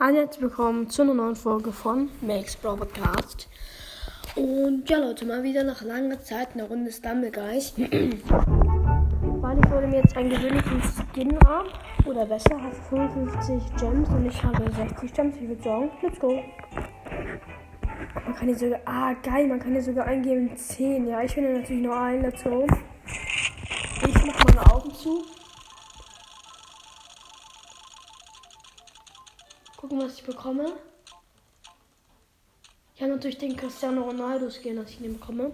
Hallo, herzlich willkommen zu einer neuen Folge von Max Bro Podcast. Und ja, Leute, mal wieder nach langer Zeit eine Runde Stumblegeist. Weil ich hole mir jetzt einen gewöhnlichen Skin ab. Oder besser, hat 55 Gems und ich habe 60 Gems. Ich würde sagen, let's go. Man kann hier sogar. Ah, geil, man kann hier sogar eingeben 10. Ja, ich finde natürlich nur einen, let's go. Ich mach meine Augen zu. Gucken, was ich bekomme. Ich habe natürlich den Cristiano Ronaldo Skin, dass ich den bekomme.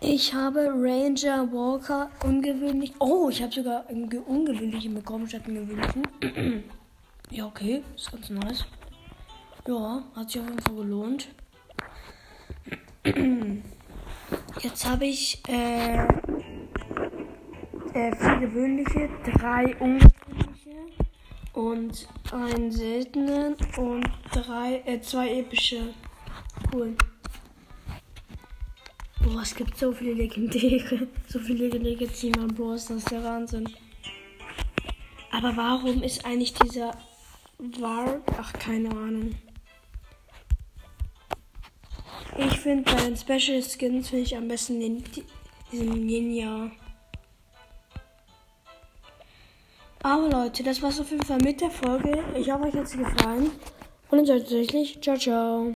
Ich habe Ranger Walker ungewöhnlich. Oh, ich habe sogar einen ge- ungewöhnlichen bekommen statt einen gewöhnlichen. ja, okay, ist ganz nice. Ja, hat sich auf jeden Fall gelohnt. Jetzt habe ich äh, äh, vier gewöhnliche, drei ungewöhnliche und einen seltenen und drei, äh, zwei epische. Cool. Boah, es gibt so viele legendäre, so viele legendäre Team an Bros, das ist der Wahnsinn. Aber warum ist eigentlich dieser War, ach keine Ahnung. Ich finde bei den Special Skins finde ich am besten den, diesen Ninja. Aber Leute, das war's auf jeden Fall mit der Folge. Ich hoffe, euch hat sie gefallen. Und dann tatsächlich. Ciao, ciao.